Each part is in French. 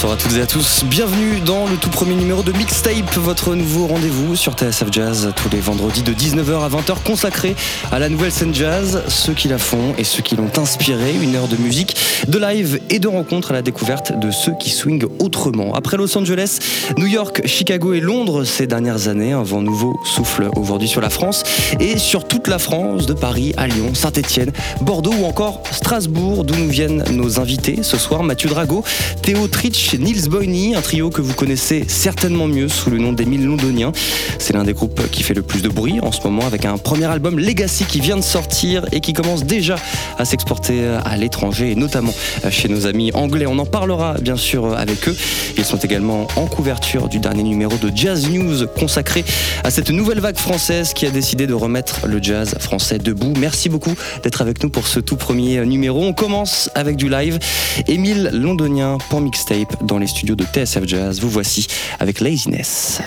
Bonsoir à toutes et à tous, bienvenue dans le tout premier numéro de Mixtape, votre nouveau rendez-vous sur TSF Jazz tous les vendredis de 19h à 20h consacré à la nouvelle scène jazz, ceux qui la font et ceux qui l'ont inspiré, une heure de musique, de live et de rencontres à la découverte de ceux qui swingent autrement. Après Los Angeles, New York, Chicago et Londres ces dernières années, un vent nouveau souffle aujourd'hui sur la France et sur toute la France, de Paris à Lyon, Saint-Étienne, Bordeaux ou encore Strasbourg, d'où nous viennent nos invités ce soir, Mathieu Drago, Théo Tritch, Nils Boyny, un trio que vous connaissez certainement mieux sous le nom d'Émile Londonien. C'est l'un des groupes qui fait le plus de bruit en ce moment avec un premier album Legacy qui vient de sortir et qui commence déjà à s'exporter à l'étranger et notamment chez nos amis anglais. On en parlera bien sûr avec eux. Ils sont également en couverture du dernier numéro de Jazz News consacré à cette nouvelle vague française qui a décidé de remettre le jazz français debout. Merci beaucoup d'être avec nous pour ce tout premier numéro. On commence avec du live. Émile Londonien pour Mixtape dans les studios de TSF Jazz. Vous voici avec Laziness.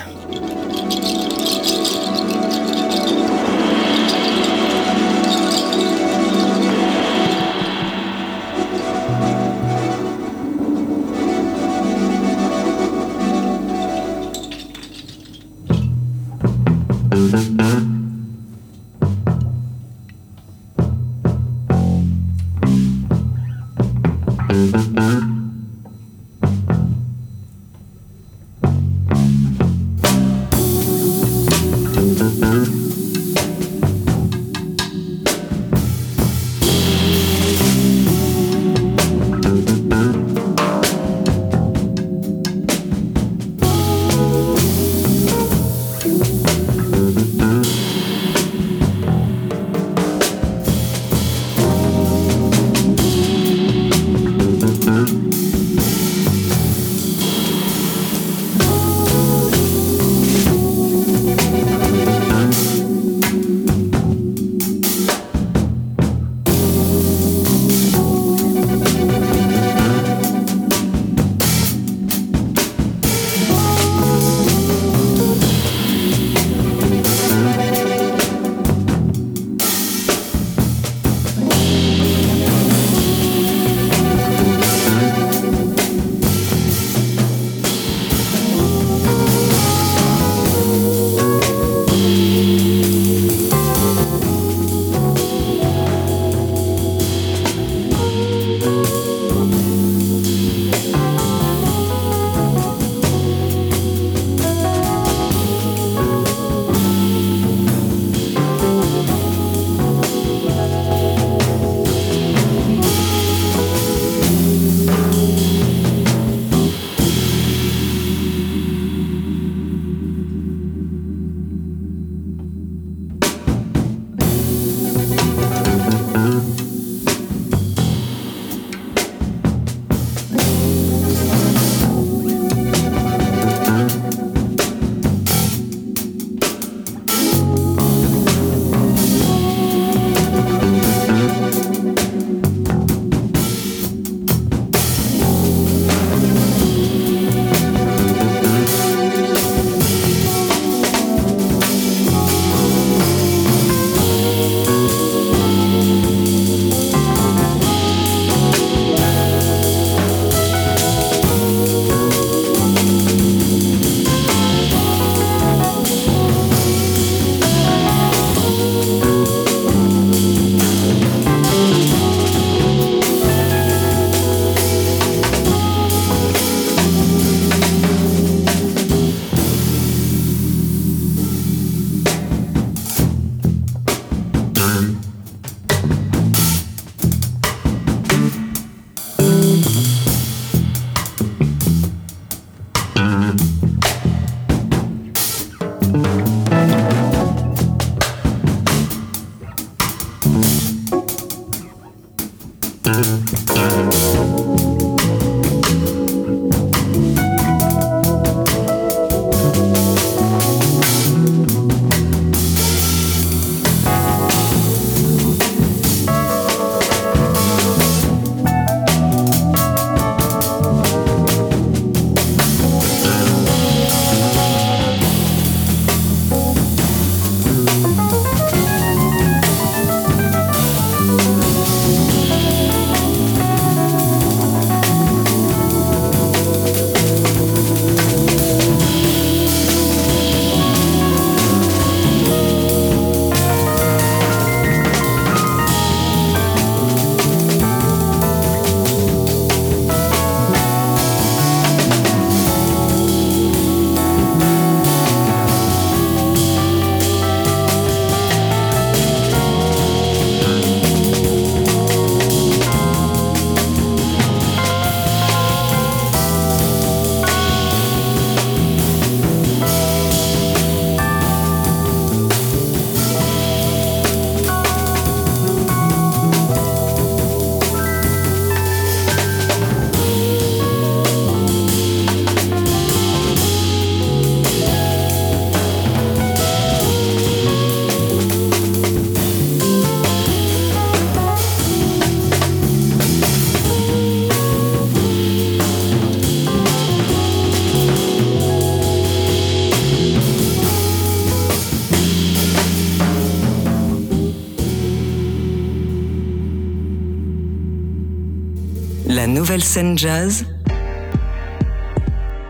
Scène jazz,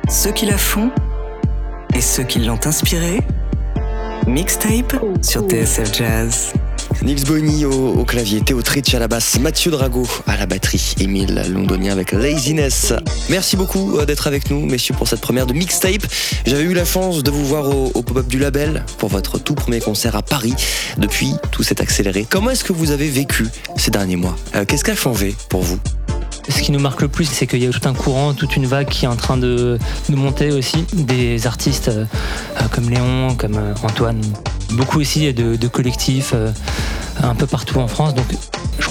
ceux qui la font et ceux qui l'ont inspirée. Mixtape sur TSF Jazz. Nils Bonny au, clavier, Théo Tritch à la basse, Mathieu Drago à la batterie, Émile Londonien avec Laziness. Merci beaucoup euh, d'être avec nous, messieurs, pour cette première de mixtape. J'avais eu la chance de vous voir au, au pop-up du label pour votre tout premier concert à Paris. Depuis, tout s'est accéléré. Comment est-ce que vous avez vécu ces derniers mois? Euh, Qu'est-ce qui a changé pour vous? Ce qui nous marque le plus, c'est qu'il y a tout un courant, toute une vague qui est en train de, monter aussi. Des artistes euh, euh, comme Léon, comme euh, Antoine. Beaucoup aussi de, de collectifs un peu partout en France.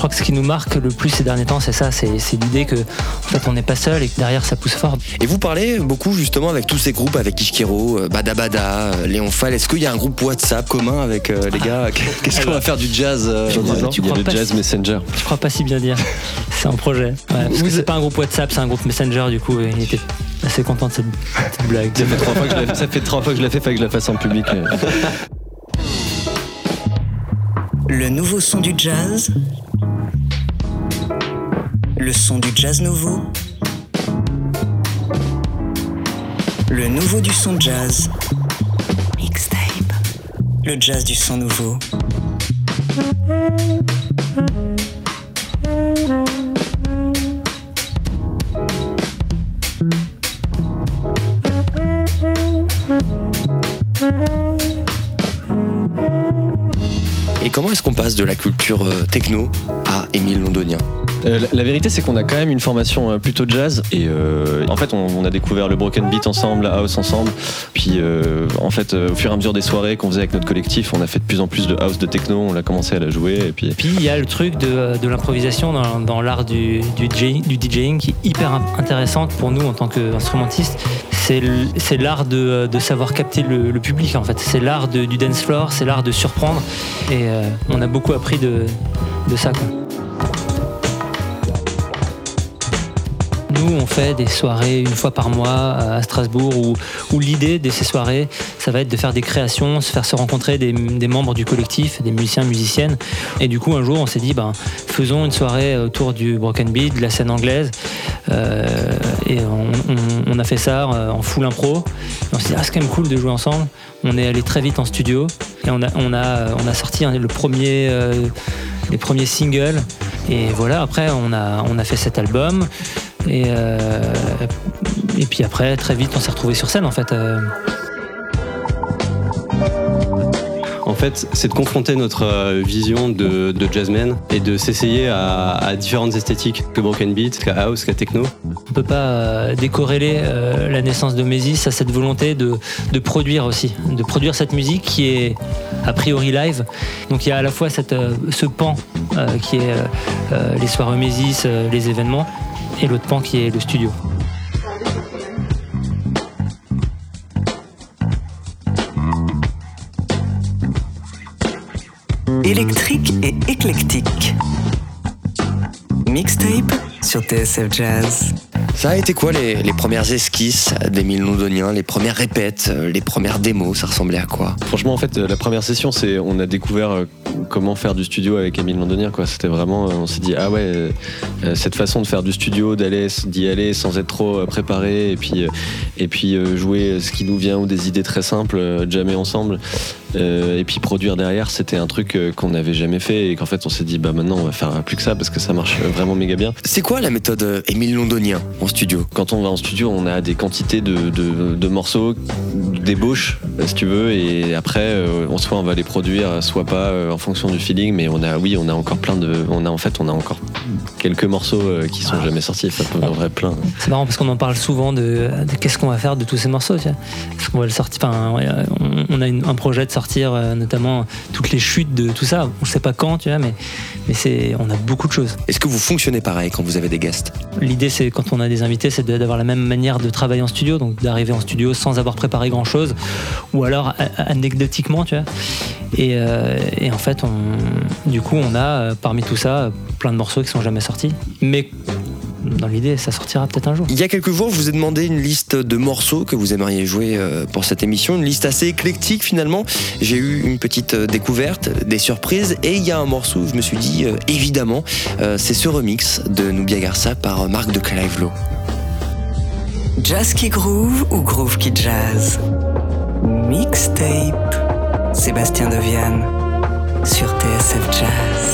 Crois que ce qui nous marque le plus ces derniers temps, c'est ça, c'est c'est l'idée que en fait, on n'est pas seul et que derrière ça pousse fort. Et vous parlez beaucoup justement avec tous ces groupes, avec Ishkero, euh, Bada Bada, euh, Léon Fall. Est-ce qu'il y a un groupe WhatsApp commun avec euh, les gars Qu'est-ce qu'on va faire du jazz euh, Tu dans crois- dix ans tu Il y a le Jazz si- Messenger. Je crois pas si bien dire. C'est un projet. Ouais, parce que Vous- c'est pas un groupe WhatsApp, c'est un groupe Messenger du coup. Et il était assez content de cette petite blague. Ça fait trois fois que je l'ai- ça fait trois fois que je l'ai fait, fallait que je la fasse en public. Le nouveau son du jazz. Le son du jazz nouveau. Le nouveau du son jazz. Mixtape. Le jazz du son nouveau. Et comment est-ce qu'on passe de la culture euh, techno à Émile Londonien? Euh, la, vérité, c'est qu'on a quand même une formation euh, plutôt jazz. Et euh, en fait, on, a découvert le broken beat ensemble, la house ensemble. Puis en fait, au fur et à mesure des soirées qu'on faisait avec notre collectif, on a fait de plus en plus de house, de techno. On a commencé à la jouer. Et puis Puis il y a le truc de, l'improvisation dans, l'art du, du, DJ du DJing qui est hyper in- intéressante pour nous en tant qu'instrumentistes. C'est l'art de, savoir capter le, public en fait. C'est l'art du dance floor, c'est l'art de surprendre. Et on a beaucoup appris de, ça. Nous, on fait des soirées une fois par mois à Strasbourg où, l'idée de ces soirées, ça va être de faire des créations, se faire se rencontrer des, membres du collectif, des musiciens, musiciennes. Et du coup, un jour, on s'est dit, ben, faisons une soirée autour du broken beat, de la scène anglaise. Euh, et on, a fait ça euh, en full impro. On s'est dit, ah, c'est quand même cool de jouer ensemble. On est allé très vite en studio et on a, sorti hein, le premier, euh, les premiers singles. Et voilà, après, on a fait cet album. Et, euh, et puis après, très vite, on s'est retrouvé sur scène en fait. Euh, En fait, c'est de confronter notre euh, vision de, de jazzman et de s'essayer à, à différentes esthétiques que broken beat, qu'à house, qu'à techno. on peut pas décorréler la naissance de Mésis à cette volonté de, de produire aussi, de produire cette musique qui est a priori live. Donc il y a à la fois cette, ce pan qui est les soirées Mésis, les événements, et l'autre pan qui est le studio. Électrique et éclectique. Mixtape sur TSF Jazz. Ça a été quoi les, premières esquisses d'Émile Londonien, les premières répètes, euh, les premières démos Ça ressemblait à quoi? Franchement, en fait, euh, la première session, c'est on a découvert euh, comment faire du studio avec Émile Londonien. Quoi. C'était vraiment, on s'est dit ah ouais, cette façon de faire du studio, d'y aller sans être trop préparé, et puis jouer ce qui nous vient ou des idées très simples, jammer ensemble, euh, et puis produire derrière, c'était un truc euh, qu'on n'avait jamais fait et qu'en fait on s'est dit bah maintenant on va faire plus que ça parce que ça marche vraiment méga bien. C'est quoi la méthode euh, Émile Londonien en studio? Quand on va en studio, on a des quantités de, de- de morceaux, d'ébauches, si tu veux, et après, euh, on- soit on va les produire, soit pas, euh, en fonction du feeling. Mais on a, oui, on a encore plein de, on a en fait, on a encore quelques morceaux euh, qui sont jamais sortis. Ça peut en vrai plein. C'est marrant parce qu'on en parle souvent de, de qu'est-ce qu'on va faire de tous ces morceaux. tu vois. Est-ce qu'on va le sortir Enfin, on, on a une- un projet de sortir euh, notamment toutes les chutes de tout ça. On sait pas quand, tu vois, mais, mais c'est, on a beaucoup de choses. Est-ce que vous fonctionnez pareil quand vous avez des guests? L'idée, c'est quand on a des invités, c'est d'avoir la même manière de travailler en studio, donc d'arriver en studio sans avoir préparé grand chose, ou alors anecdotiquement, tu vois. Et, euh, et en fait, on, du coup, on a euh, parmi tout ça plein de morceaux qui sont jamais sortis, mais dans l'idée, ça sortira peut-être un jour. Il y a quelques jours, je vous ai demandé une liste de morceaux que vous aimeriez jouer euh, pour cette émission, une liste assez éclectique finalement. J'ai eu une petite euh, découverte, des surprises, et il y a un morceau où je me suis dit, euh, évidemment, c'est ce remix de Nubia Garça par Marc de Calivelo. Jazz qui groove ou groove qui jazz? Mixtape. Sébastien Deviane sur TSF Jazz.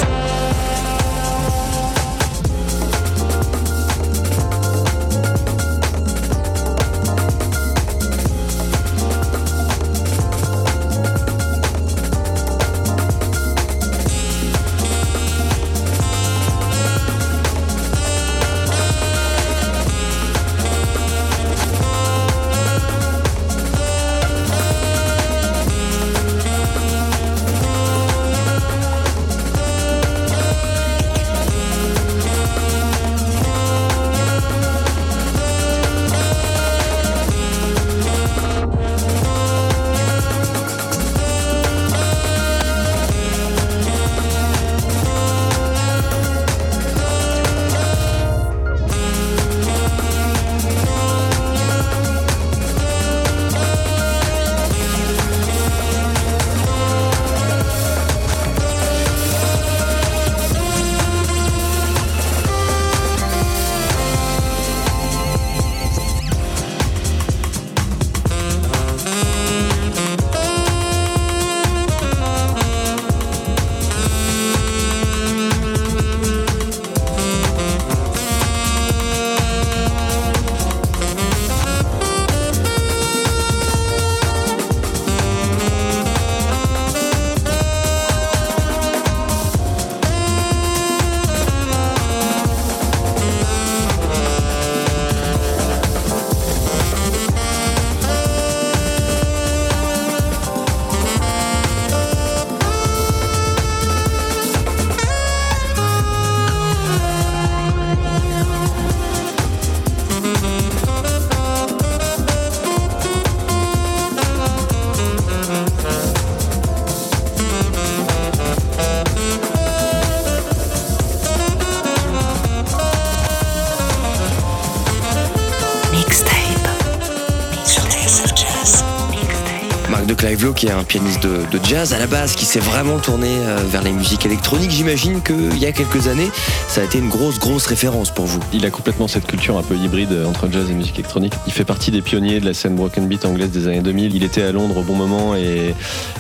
Qui est un pianiste de, jazz à la base qui s'est vraiment tourné euh, vers les musiques électroniques. J'imagine qu'il y a quelques années, ça a été une grosse, grosse référence pour vous. Il a complètement cette culture un peu hybride euh, entre jazz et musique électronique. Il fait partie des pionniers de la scène broken beat anglaise des années 2000. Il était à Londres au bon moment et,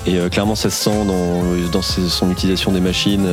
et, euh, clairement ça se sent dans, dans son utilisation des machines.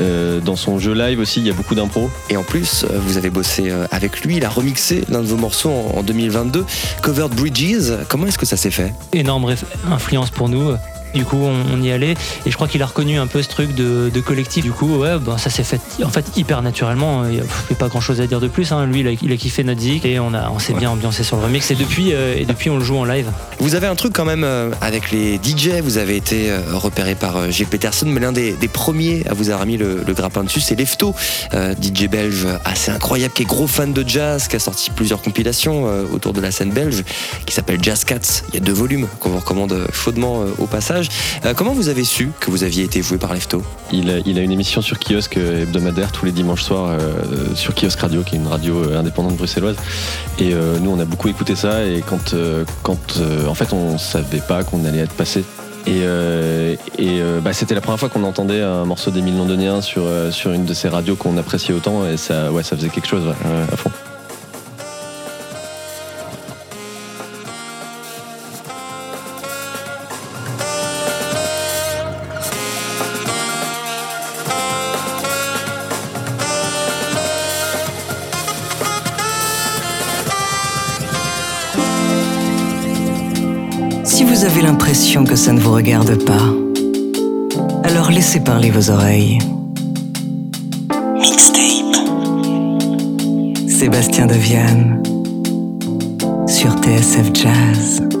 Euh, dans son jeu live aussi, il y a beaucoup d'impro. Et en plus, euh, vous avez bossé euh, avec lui, il a remixé l'un de vos morceaux en, en 2022, Covered Bridges. Comment est-ce que ça s'est fait? Énorme influence pour nous. Du coup, on, on y allait et je crois qu'il a reconnu un peu ce truc de, de collectif. Du coup, ouais, ben, ça s'est fait en fait hyper naturellement. Il n'y a, pas grand chose à dire de plus. hein. Lui, il a, il a kiffé notre zik et on, a, on s'est bien ambiancé sur le remix. Et depuis, euh, et depuis, on le joue en live. Vous avez un truc quand même euh, avec les DJ, vous avez été euh, repéré par Gilles Peterson, mais l'un des, des premiers à vous avoir mis le, le grappin dessus, c'est Lefto, DJ belge assez incroyable, qui est gros fan de jazz, qui a sorti plusieurs compilations autour de la scène belge, qui s'appelle Jazz Cats. Il y a deux volumes qu'on vous recommande chaudement au passage. Euh, comment vous avez su que vous aviez été voué par Lefto? Il a, une émission sur kiosque euh, hebdomadaire tous les dimanches soirs euh, sur Kiosque Radio, qui est une radio indépendante bruxelloise. Et nous, on a beaucoup écouté ça. Et quand, quand en fait, on savait pas qu'on allait être passé. Et, bah, c'était la première fois qu'on entendait un morceau d'Émile Londonien sur, sur une de ces radios qu'on appréciait autant. Et ça, ouais, ça faisait quelque chose à fond. Vous regarde pas, alors laissez parler vos oreilles. Mixtape. Sébastien Deviane sur TSF Jazz.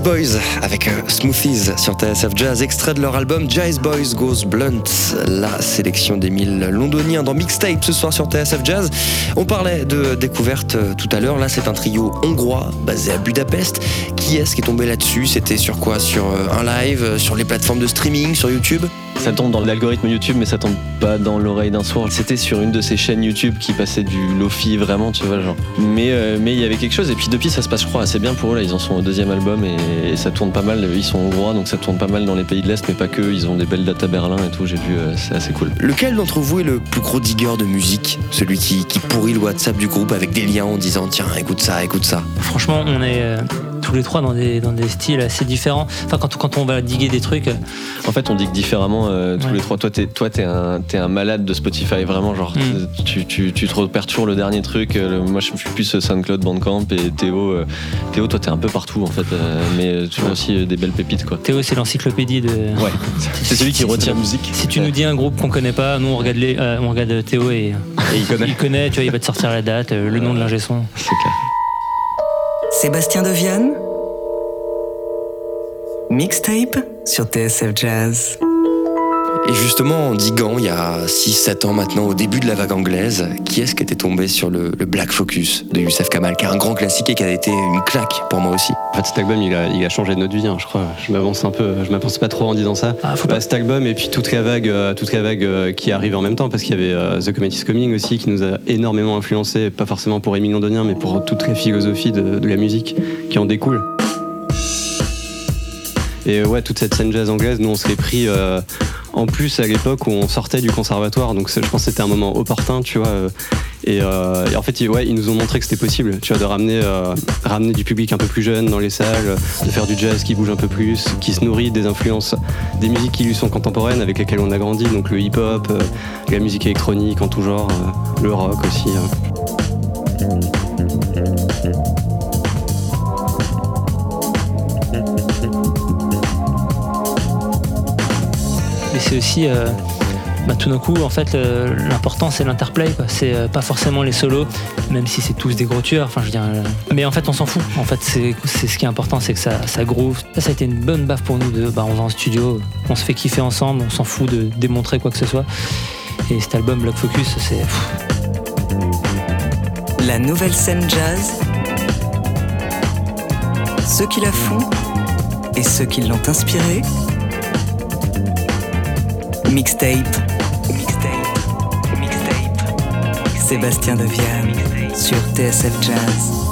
Jazz Boys avec euh, Smoothies sur TSF Jazz, extrait de leur album Jazz Boys Goes Blunt, la sélection des mille londoniens dans Mixtape ce soir sur TSF Jazz. On parlait de découverte euh, tout à l'heure, là c'est un trio hongrois basé à Budapest. Qui est-ce qui est tombé là-dessus? C'était sur quoi? Sur euh, un live, sur les plateformes de streaming, sur YouTube? Ça tombe dans l'algorithme YouTube, mais ça tombe pas dans l'oreille d'un sourd. C'était sur une de ces chaînes YouTube qui passait du lofi vraiment, tu vois, genre. Mais euh, mais il y avait quelque chose. Et puis depuis, ça se passe, je crois, assez bien pour eux. Là, ils en sont au deuxième album et, et ça tourne pas mal. Ils sont hongrois, donc ça tourne pas mal dans les pays de l'Est, mais pas que. Ils ont des belles dates à Berlin et tout. J'ai vu, euh, c'est assez cool. Lequel d'entre vous est le plus gros digger de musique? Celui qui, qui pourrit le WhatsApp du groupe avec des liens en disant tiens, écoute ça, écoute ça. Franchement, on est euh, tous les trois dans des, dans des styles assez différents. Enfin, quand, quand on va diguer des trucs, euh, En fait, on dit que différemment euh, tous Ouais. les trois. Toi, t'es toi, t'es un, t'es un malade de Spotify, vraiment. Genre, Mm. tu, tu, tu te repères toujours le dernier truc. Euh, le- moi, je suis plus SoundCloud, Bandcamp et Théo. euh, Théo, toi, t'es un peu partout en fait, euh, mais euh, toujours aussi euh, des belles pépites, quoi. Théo, c'est l'encyclopédie de. Ouais. C'est celui qui retient musique. Si tu nous dis un groupe qu'on connaît pas, nous on regarde, les, euh, on regarde Théo et, Et il connaît. il connaît, tu vois, il va te sortir la date, euh, le nom de l'ingé son. C'est clair. Sébastien Deviane Mixtape sur TSF Jazz. Et justement, en diguant, il y a 6-7 ans maintenant, au début de la vague anglaise, qui est-ce qui était tombé sur le, le Black Focus de Youssef Kamal, qui est un grand classique et qui a été une claque pour moi aussi En fait, cet album, il a, il a changé notre vie, hein, je crois. Je m'avance un peu, je m'avance pas trop en disant ça. Ah, faut Bah, pas. cet album et puis toute la vague, euh, toute la vague euh, qui arrive en même temps, parce qu'il y avait euh, The Comet is Coming aussi, qui nous a énormément influencé, pas forcément pour Émile Londonien, mais pour toute la philosophie de, de la musique qui en découle. Et ouais, toute cette scène jazz anglaise, nous on se l'est pris euh, en plus à l'époque où on sortait du conservatoire, donc je pense que c'était un moment opportun, tu vois. euh, et, euh, et en fait, ils, nous ont montré que c'était possible, tu vois, de ramener, euh, ramener du public un peu plus jeune dans les salles, de faire du jazz qui bouge un peu plus, qui se nourrit des influences des musiques qui lui sont contemporaines, avec lesquelles on a grandi, donc le hip-hop, la musique électronique en tout genre, le rock aussi. Mais c'est aussi, euh, bah, tout d'un coup, en fait, l'important c'est l'interplay. C'est euh, pas forcément les solos, même si c'est tous des gros tueurs. Enfin, je veux dire, euh, mais en fait, on s'en fout. En fait, c'est ce qui est important, c'est que ça, groove. Ça, a été une bonne baffe pour nous de, bah, on va en studio, on se fait kiffer ensemble, on s'en fout de démontrer quoi que ce soit. Et cet album Block Focus, c'est La nouvelle scène jazz. Ceux qui la font et ceux qui l'ont inspirée. Mixtape. Mixtape. Mixtape. Sébastien Deviane sur TSF Jazz.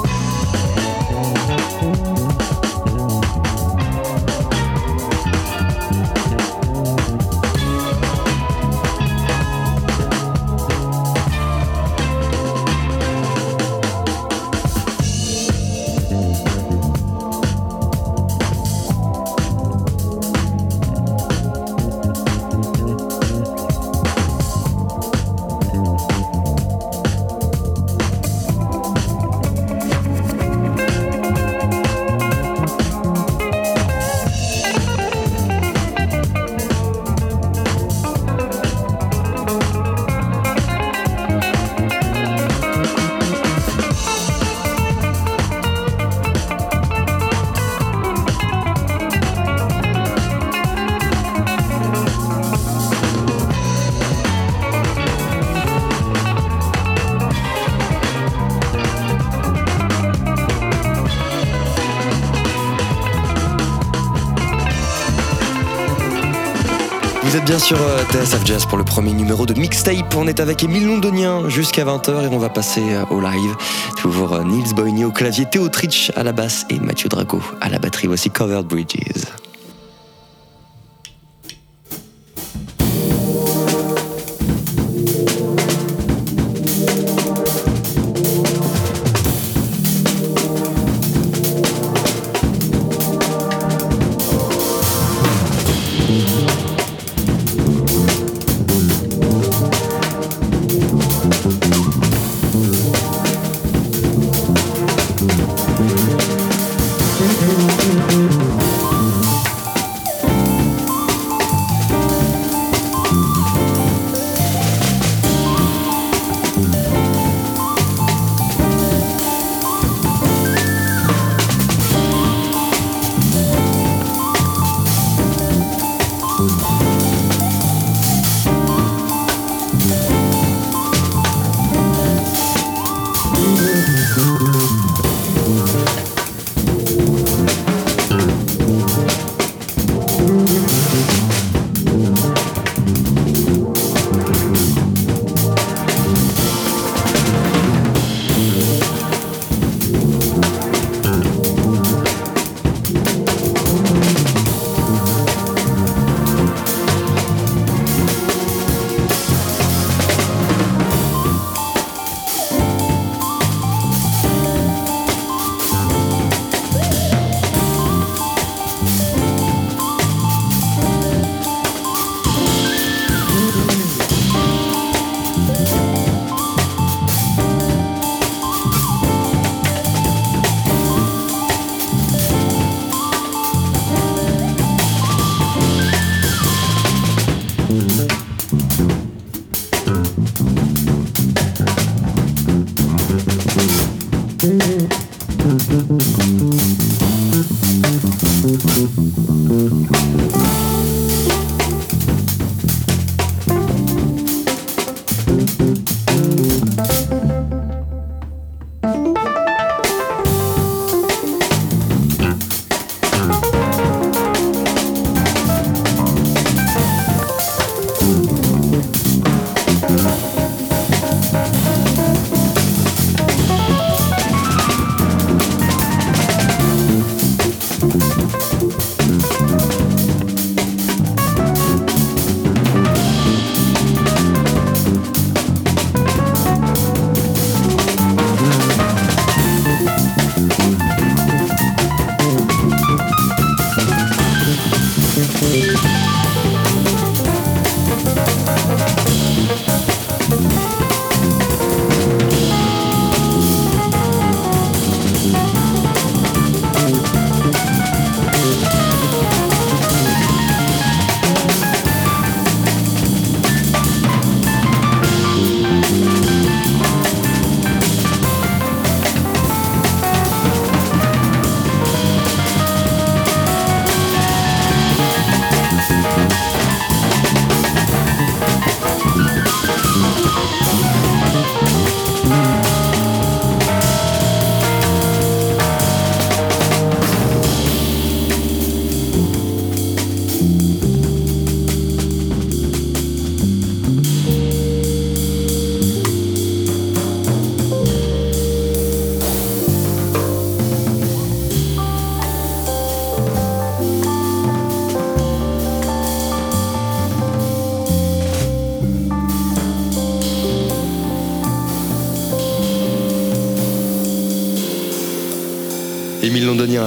Bien sur euh, TSF Jazz pour le premier numéro de Mixtape. On est avec Émile Londonien jusqu'à 20h et on va passer euh, au live. Toujours euh, Nils Boigny au clavier, Théo Tritch à la basse et Mathieu Drago à la batterie. Voici Covered Bridges.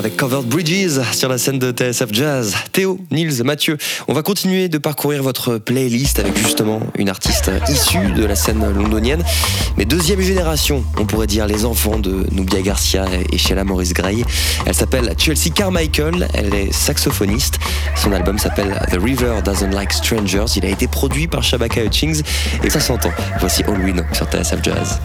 Avec Covered Bridges sur la scène de TSF Jazz. Théo, Nils, Mathieu, on va continuer de parcourir votre playlist avec justement une artiste issue de la scène londonienne, mais deuxième génération, on pourrait dire les enfants de Nubia Garcia et Sheila Maurice Gray. Elle s'appelle Chelsea Carmichael, elle est saxophoniste. Son album s'appelle The River Doesn't Like Strangers. Il a été produit par Shabaka Hutchings et ça s'entend. Voici All We sur TSF Jazz.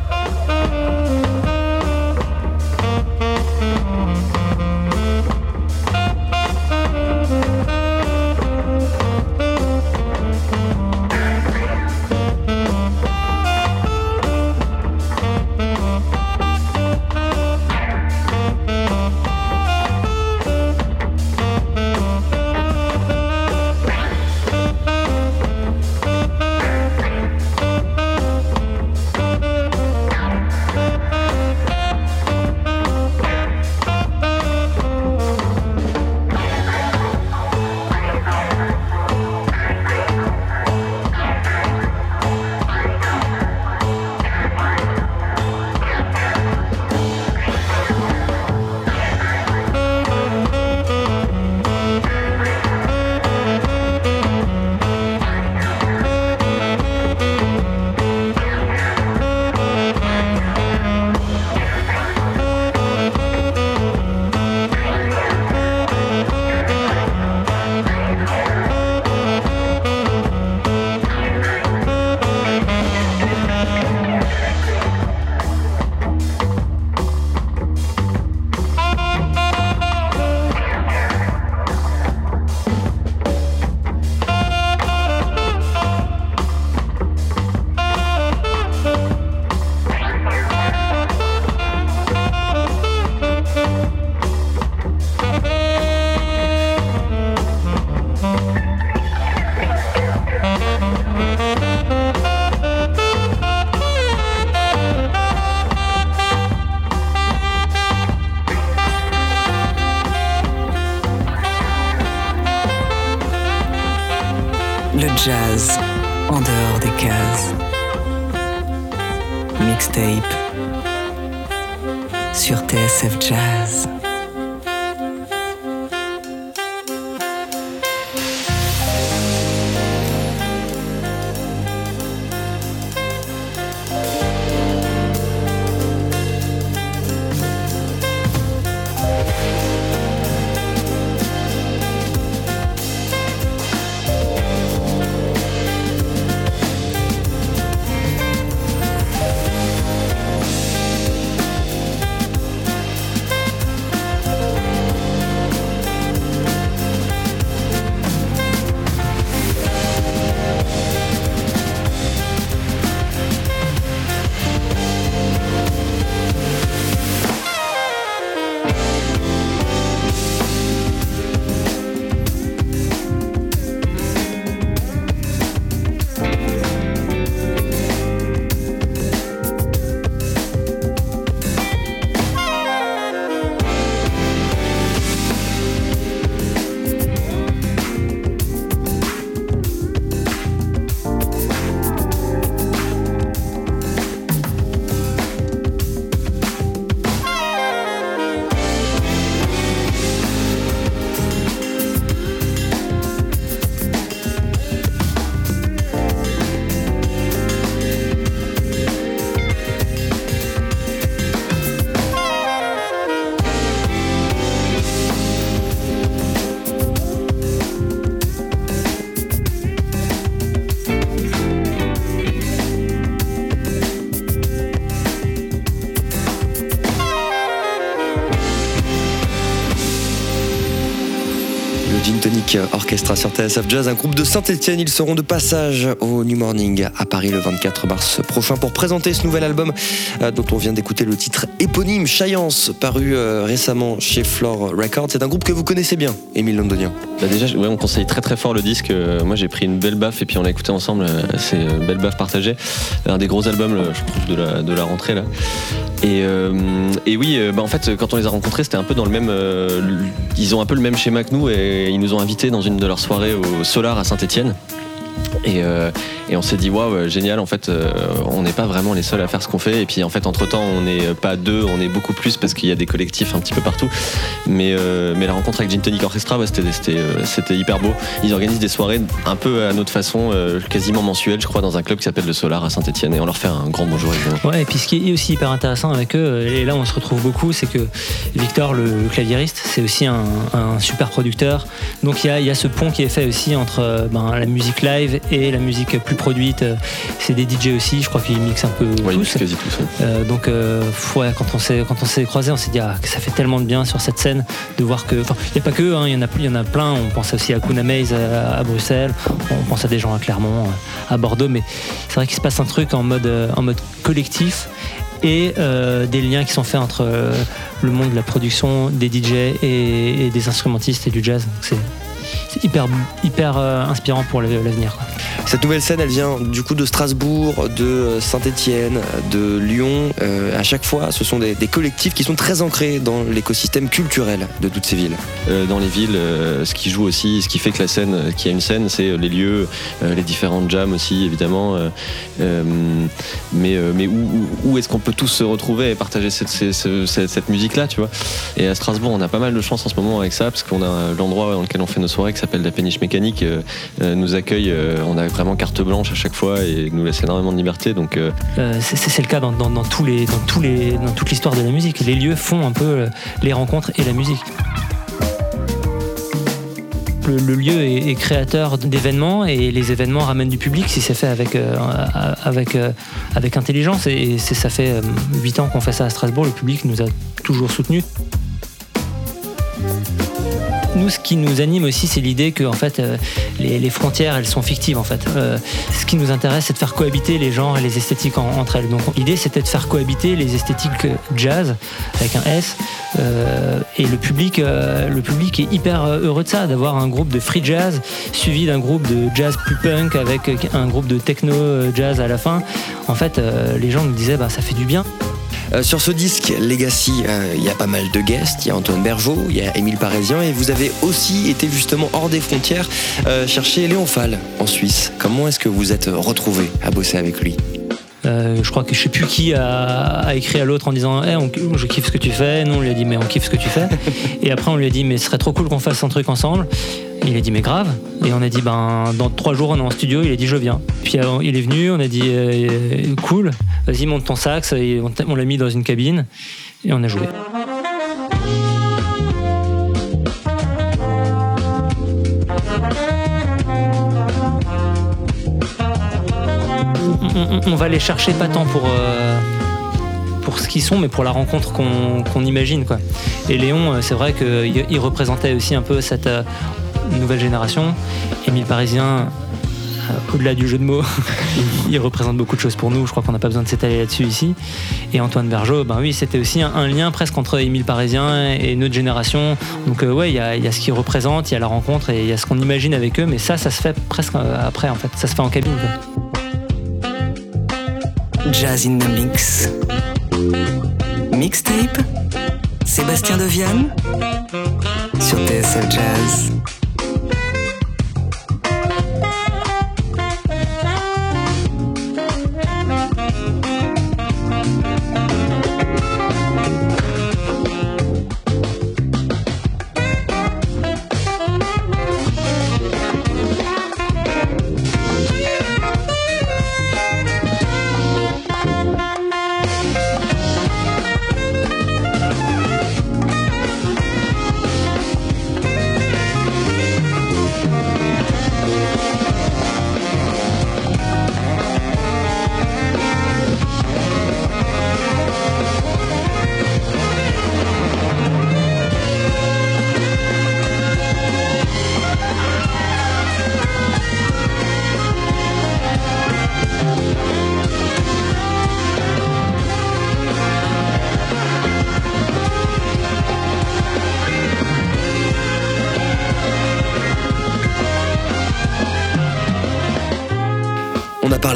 Gintonic Orchestra sur TSF Jazz, un groupe de Saint-Etienne. Ils seront de passage au New Morning à Paris le 24 mars prochain pour présenter ce nouvel album euh, dont on vient d'écouter le titre éponyme, Chayance, paru euh, récemment chez Floor Records. C'est un groupe que vous connaissez bien, Émile Londonien. Bah déjà, on conseille très très fort le disque. Euh, moi, j'ai pris une belle baffe et puis on l'a écouté ensemble. Euh, C'est une belle baffe partagée. Un des gros albums, je trouve, de la, rentrée là. Et, euh, oui, euh, bah, en fait, quand on les a rencontrés, c'était un peu dans le même. euh, ils ont un peu le même schéma que nous et ils nous ont invités dans une de leurs soirées au Solar à Saint-Étienne. Euh, et on s'est dit waouh génial en fait euh, on n'est pas vraiment les seuls à faire ce qu'on fait. Et puis en fait entre temps on n'est pas deux on est beaucoup plus parce qu'il y a des collectifs un petit peu partout. Mais, euh, mais la rencontre avec Gin Tonic Orchestra ouais, euh, c'était hyper beau. Ils organisent des soirées un peu à notre façon quasiment mensuelles je crois dans un club qui s'appelle le Solar à Saint-Etienne et on leur fait un grand bonjour évidemment. Ouais, et puis ce qui est aussi hyper intéressant avec eux, et là on se retrouve beaucoup, c'est que Victor, le, claviériste, c'est aussi un, super producteur. Donc il y a, y a ce pont qui est fait aussi entre ben, la musique live et la musique plus produite. C'est des DJ aussi, je crois qu'ils mixent un peu Ouais, tous. quasi tous. Euh, donc euh, ouais, quand on s'est quand on s'est croisés, on s'est dit ah, que ça fait tellement de bien sur cette scène de voir que enfin il y a pas que hein, il y en a il y en a plein. On pense aussi à Kuna Maze à, à Bruxelles, on pense à des gens à Clermont, euh, à Bordeaux, mais c'est vrai qu'il se passe un truc en mode euh, en mode collectif et euh, des liens qui sont faits entre euh, le monde de la production, des DJ et, et des instrumentistes et du jazz. C'est hyper hyper euh, inspirant pour l'avenir. Cette nouvelle scène, elle vient du coup de Strasbourg, de Saint-Étienne, de Lyon. Euh, à chaque fois, ce sont des, des collectifs qui sont très ancrés dans l'écosystème culturel de toutes ces villes. Euh, dans les villes, euh, ce qui joue aussi, ce qui fait que la scène, euh, qu'il y a une scène, c'est euh, les lieux, euh, les différentes jams aussi, évidemment. euh, euh, mais euh, mais où, où- où est-ce qu'on peut tous se retrouver et partager cette, cette, cette- cette musique-là, tu vois? Et à Strasbourg, on a pas mal de chance en ce moment avec ça, parce qu'on a l'endroit dans lequel on fait nos soirées qui s'appelle la péniche mécanique, euh, euh, nous accueille, euh, on a vraiment carte blanche à chaque fois et nous laisse énormément de liberté. Donc euh, Euh, c'est le cas dans, tous les, dans, tous les, dans toute l'histoire de la musique. Les lieux font un peu euh, les rencontres et la musique. Le, lieu est, créateur d'événements et les événements ramènent du public si c'est fait avec, euh, avec, euh, avec intelligence. Et ça fait 8 ans qu'on fait ça à Strasbourg. Le public nous a toujours soutenus. Nous, ce qui nous anime aussi, c'est l'idée que en fait, euh, les, frontières, elles sont fictives. En fait, Euh, ce qui nous intéresse, c'est de faire cohabiter les genres et les esthétiques en- entre elles. Donc, l'idée, c'était de faire cohabiter les esthétiques jazz avec un S euh, et le public. euh, le public est hyper euh, heureux de ça, d'avoir un groupe de free jazz suivi d'un groupe de jazz plus punk avec un groupe de techno euh, jazz à la fin. En fait, euh, les gens nous disaient, bah, ça fait du bien. Euh, sur ce disque Legacy, euh, il y a pas mal de guests. Il y a Antoine Bergeau, il y a Émile Parisien, et vous avez aussi été justement hors des frontières euh, chercher Léon Fall en Suisse. Comment est-ce que vous êtes retrouvé à bosser avec lui? Euh, je crois que je sais plus qui a, a écrit à l'autre en disant Eh, on- je kiffe ce que tu fais. Nous on lui a dit mais on kiffe ce que tu fais. et après on lui a dit mais ce serait trop cool qu'on fasse un truc ensemble. Il a dit mais grave. Et on a dit ben dans trois jours on est en studio. Il a dit je viens. Puis euh, il est venu. On a dit euh, cool. Vas-y monte ton sax. Et on l'a mis dans une cabine et on a joué. On, va les chercher pas tant pour, euh, pour ce qu'ils sont, mais pour la rencontre qu'on imagine. Quoi. Et Léon, euh, c'est vrai qu'il il représentait aussi un peu cette euh, nouvelle génération. Émile Parisien, au-delà du jeu de mots, il représente beaucoup de choses pour nous. Je crois qu'on n'a pas besoin de s'étaler là-dessus ici. Et Antoine Bergeau, ben oui, c'était aussi un, lien presque entre Émile Parisien et notre génération. Donc euh, ouais, il y a, ce qu'ils représentent, il y a la rencontre et il y a ce qu'on imagine avec eux. Mais ça, ça se fait presque après en fait. Ça se fait en cabine. Jazz in the Mix. Mixtape Sébastien Deviane sur TSF Jazz.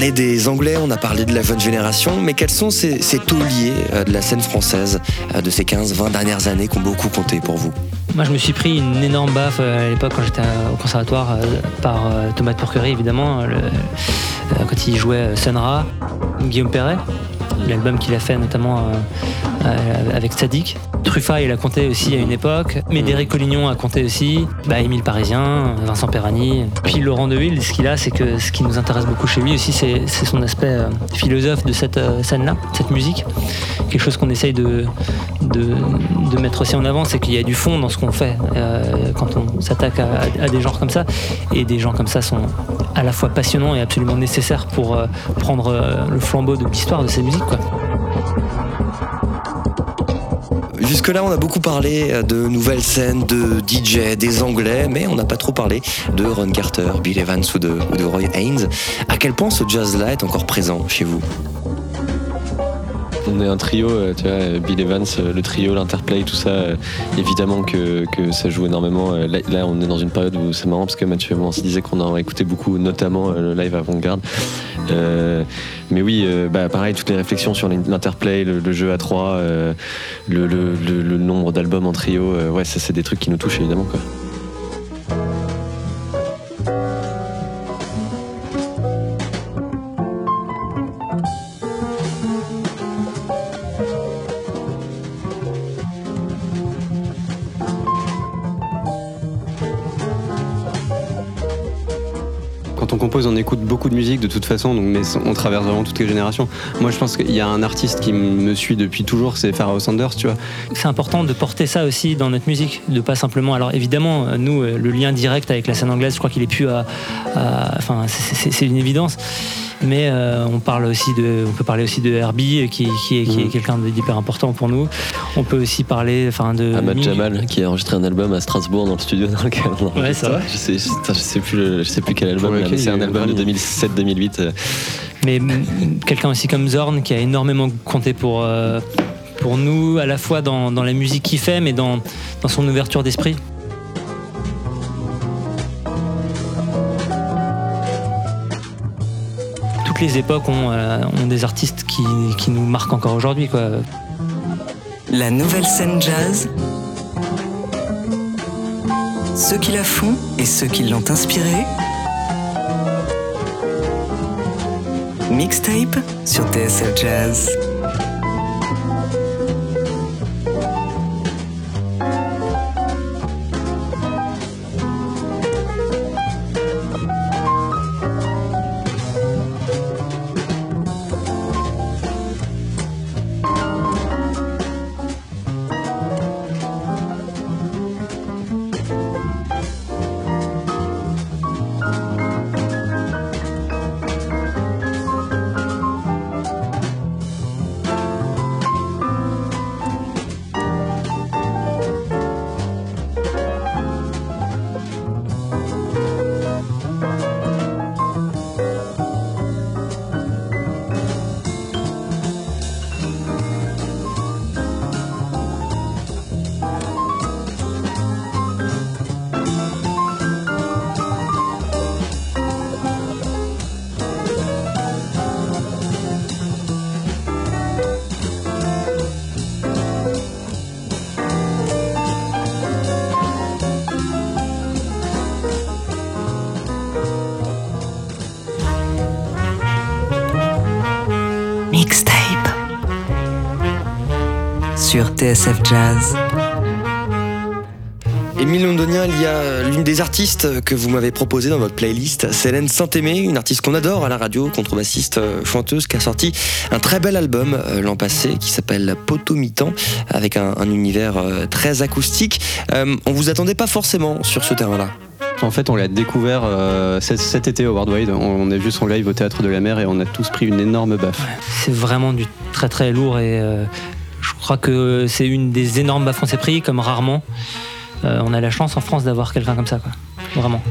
Parlé des Anglais, on a parlé de la jeune génération, mais quels sont ces, ces tauliers euh, de la scène française euh, de ces 15-20 dernières années qui ont beaucoup compté pour vous? Moi, je me suis pris une énorme baffe euh, à l'époque quand j'étais au conservatoire par Thomas de Porquerie, évidemment, quand il jouait euh, Sun Ra, Guillaume Perret, l'album qu'il a fait notamment euh, avec Sadik. Truffaut, il a compté aussi à une époque. Médéric Collignon a compté aussi. Bah, Émile Parisien, Vincent Perrani. Puis Laurent Deville, ce qu'il a, c'est que ce qui nous intéresse beaucoup chez lui aussi, c'est son aspect euh, philosophe de cette euh, scène-là, cette musique. Quelque chose qu'on essaye de, de, de mettre aussi en avant, c'est qu'il y a du fond dans ce qu'on fait euh, quand on s'attaque à, à des genres comme ça. Et des gens comme ça sont à la fois passionnants et absolument nécessaires pour euh, prendre le flambeau de l'histoire de ces musiques. Quoi. Jusque-là, on a beaucoup parlé euh, de nouvelles scènes, de DJ, des Anglais, mais on n'a pas trop parlé de Ron Carter, Bill Evans ou de, Roy Haynes. À quel point ce jazz-là est encore présent chez vous? On est un trio, euh, tu vois, euh, Bill Evans, le trio, l'interplay, tout ça. évidemment que, ça joue énormément. Là, on est dans une période où c'est marrant parce que Mathieu on se disait qu'on en écouté beaucoup, notamment le live avant-garde. Euh, mais oui, euh, bah, pareil, toutes les réflexions sur l'interplay, le, jeu à trois, euh, le, nombre d'albums en trio, ouais, c'est des trucs qui nous touchent évidemment. De toute façon, donc, mais on traverse vraiment toutes les générations. Moi, je pense qu'il y a un artiste qui me suit depuis toujours, c'est Pharoah Sanders, tu vois. C'est important de porter ça aussi dans notre musique, de pas simplement. Alors évidemment, nous, euh, le lien direct avec la scène anglaise, je crois qu'il est plus à. enfin, c'est une évidence. Mais euh, on parle aussi de, on peut parler aussi de Herbie, qui, qui est, qui est Mhm. quelqu'un d'hyper important pour nous. On peut aussi parler, enfin, de. Ahmad Ming- Jamal qui a enregistré un album à Strasbourg dans le studio dans lequel on. Ouais, vrai. Je sais, je, je sais plus, le- je sais plus quel album, là, mais c'est un album de Grammy. 2007-2008. euh, Mais mm, quelqu'un aussi comme Zorn qui a énormément compté pour, euh, pour nous, à la fois dans, dans la musique qu'il fait, mais dans, dans son ouverture d'esprit. Époques ont, euh, ont des artistes qui, nous marquent encore aujourd'hui. La nouvelle scène jazz. Ceux qui la font et ceux qui l'ont inspirée. Mixtape sur TSF Jazz. Sur TSF Jazz. Émile Londonien, il y a l'une des artistes que vous m'avez proposé dans votre playlist, c'est Hélène Saint-Aimé, une artiste qu'on adore à la radio, contrebassiste, euh, chanteuse, qui a sorti un très bel album euh, l'an passé qui s'appelle Potomitan, avec un, un univers euh, très acoustique. Euh, on vous attendait pas forcément sur ce terrain-là. En fait, on l'a découvert euh, cet, été au Worldwide. On, on a vu son live au Théâtre de la Mer et on a tous pris une énorme baffe. C'est vraiment du très très lourd et euh, je crois que c'est une des énormes qu'on s'est pris, comme rarement. Euh, on a la chance en France d'avoir quelqu'un comme ça. Vraiment.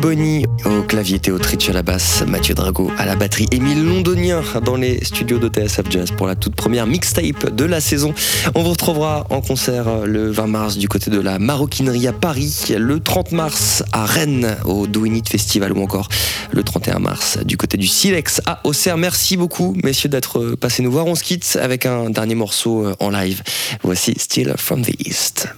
Bonny au clavier, Théo Tritch à la basse, Mathieu Drago à la batterie, Émile Londonien dans les studios de TSF Jazz pour la toute première mixtape de la saison. On vous retrouvera en concert le 20 mars du côté de la Maroquinerie à Paris, le 30 mars à Rennes au Do It Festival ou encore le 31 mars du côté du Silex à Auxerre. Merci beaucoup messieurs d'être passés nous voir. On se quitte avec un dernier morceau en live. Voici Still from the East.